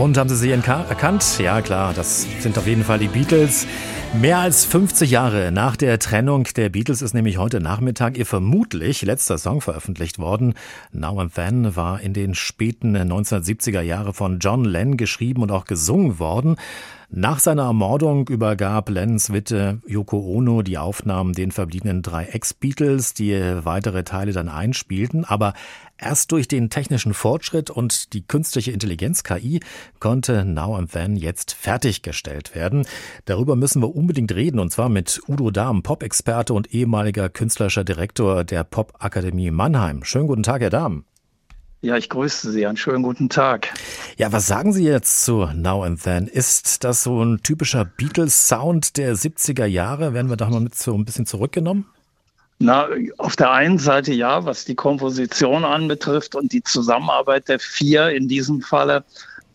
Und haben Sie sie erkannt? Ja, klar, das sind auf jeden Fall die Beatles. Mehr als 50 Jahre nach der Trennung der Beatles ist nämlich heute Nachmittag ihr vermutlich letzter Song veröffentlicht worden. Now and Then war in den späten 1970er Jahre von John Lennon geschrieben und auch gesungen worden. Nach seiner Ermordung übergab Lennons Witte Yoko Ono die Aufnahmen den verbliebenen drei Ex-Beatles, die weitere Teile dann einspielten. Aber erst durch den technischen Fortschritt und die künstliche Intelligenz KI konnte Now and Then jetzt fertiggestellt werden. Darüber müssen wir unbedingt reden und zwar mit Udo Dahm, Pop-Experte und ehemaliger künstlerischer Direktor der Pop-Akademie Mannheim. Schönen guten Tag, Herr Dahm. Ja, ich grüße Sie. Einen schönen guten Tag. Ja, was sagen Sie jetzt zu Now and Then? Ist das so ein typischer Beatles-Sound der 70er Jahre? Werden wir da mal mit so ein bisschen zurückgenommen? Na, auf der einen Seite ja, was die Komposition anbetrifft und die Zusammenarbeit der vier in diesem Falle,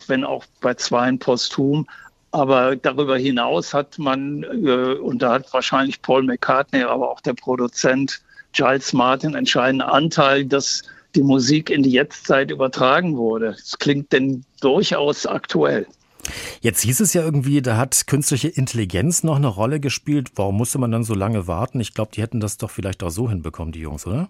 wenn auch bei zweien posthum. Aber darüber hinaus hat man, äh, und da hat wahrscheinlich Paul McCartney, aber auch der Produzent Giles Martin entscheidenden Anteil, dass die Musik in die Jetztzeit übertragen wurde. Es klingt denn durchaus aktuell. Jetzt hieß es ja irgendwie, da hat künstliche Intelligenz noch eine Rolle gespielt. Warum musste man dann so lange warten? Ich glaube, die hätten das doch vielleicht auch so hinbekommen, die Jungs, oder?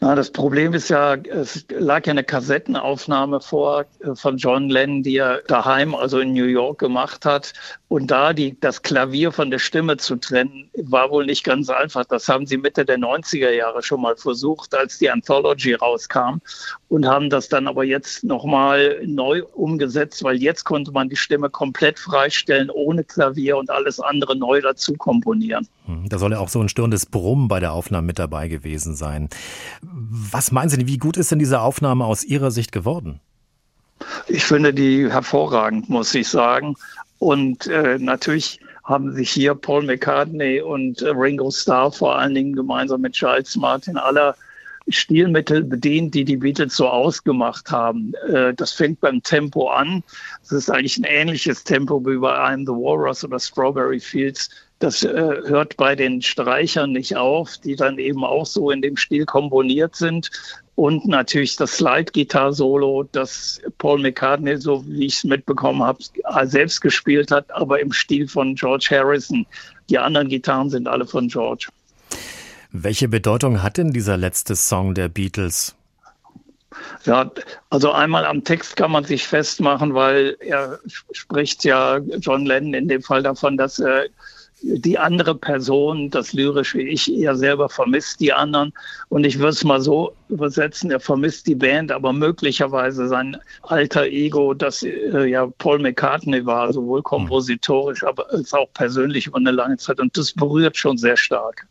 Na, das Problem ist ja, es lag ja eine Kassettenaufnahme vor äh, von John Lennon, die er daheim, also in New York gemacht hat. Und da die, das Klavier von der Stimme zu trennen, war wohl nicht ganz einfach. Das haben sie Mitte der 90er Jahre schon mal versucht, als die Anthology rauskam und haben das dann aber jetzt nochmal neu umgesetzt, weil jetzt konnte man die Stimme komplett freistellen, ohne Klavier und alles andere neu dazu komponieren. Hm, da soll ja auch so ein störendes Brummen bei der Aufnahme mit dabei gewesen sein. Was meinen Sie, wie gut ist denn diese Aufnahme aus Ihrer Sicht geworden? Ich finde die hervorragend, muss ich sagen. Und äh, natürlich haben sich hier Paul McCartney und äh, Ringo Starr vor allen Dingen gemeinsam mit Charles Martin aller Stilmittel bedient, die die Beatles so ausgemacht haben. Äh, das fängt beim Tempo an. Es ist eigentlich ein ähnliches Tempo wie bei I'm the Walrus oder Strawberry Fields das äh, hört bei den Streichern nicht auf, die dann eben auch so in dem Stil komponiert sind. Und natürlich das Slide-Gitarre-Solo, das Paul McCartney, so wie ich es mitbekommen habe, selbst gespielt hat, aber im Stil von George Harrison. Die anderen Gitarren sind alle von George. Welche Bedeutung hat denn dieser letzte Song der Beatles? Ja, also einmal am Text kann man sich festmachen, weil er spricht ja John Lennon in dem Fall davon, dass er die andere Person, das lyrische Ich, eher selber vermisst die anderen. Und ich würde es mal so übersetzen, er vermisst die Band, aber möglicherweise sein alter Ego, das äh, ja Paul McCartney war, sowohl kompositorisch, aber als auch persönlich über eine lange Zeit. Und das berührt schon sehr stark.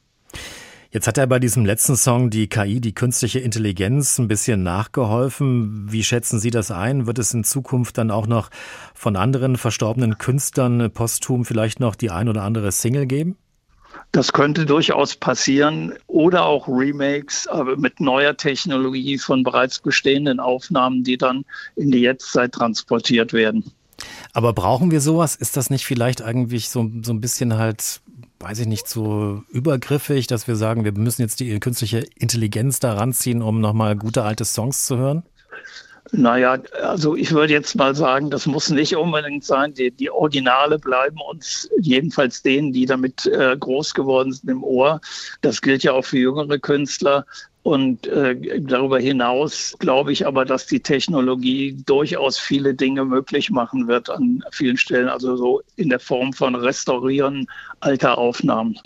Jetzt hat er bei diesem letzten Song die KI, die künstliche Intelligenz, ein bisschen nachgeholfen. Wie schätzen Sie das ein? Wird es in Zukunft dann auch noch von anderen verstorbenen Künstlern posthum vielleicht noch die ein oder andere Single geben? Das könnte durchaus passieren oder auch Remakes, aber mit neuer Technologie von bereits bestehenden Aufnahmen, die dann in die Jetztzeit transportiert werden. Aber brauchen wir sowas? Ist das nicht vielleicht eigentlich so, so ein bisschen halt weiß ich nicht, so übergriffig, dass wir sagen, wir müssen jetzt die künstliche Intelligenz da ranziehen, um nochmal gute alte Songs zu hören? Naja, also ich würde jetzt mal sagen, das muss nicht unbedingt sein. Die, die Originale bleiben uns, jedenfalls denen, die damit äh, groß geworden sind, im Ohr. Das gilt ja auch für jüngere Künstler. Und äh, darüber hinaus glaube ich aber, dass die Technologie durchaus viele Dinge möglich machen wird an vielen Stellen, also so in der Form von Restaurieren alter Aufnahmen.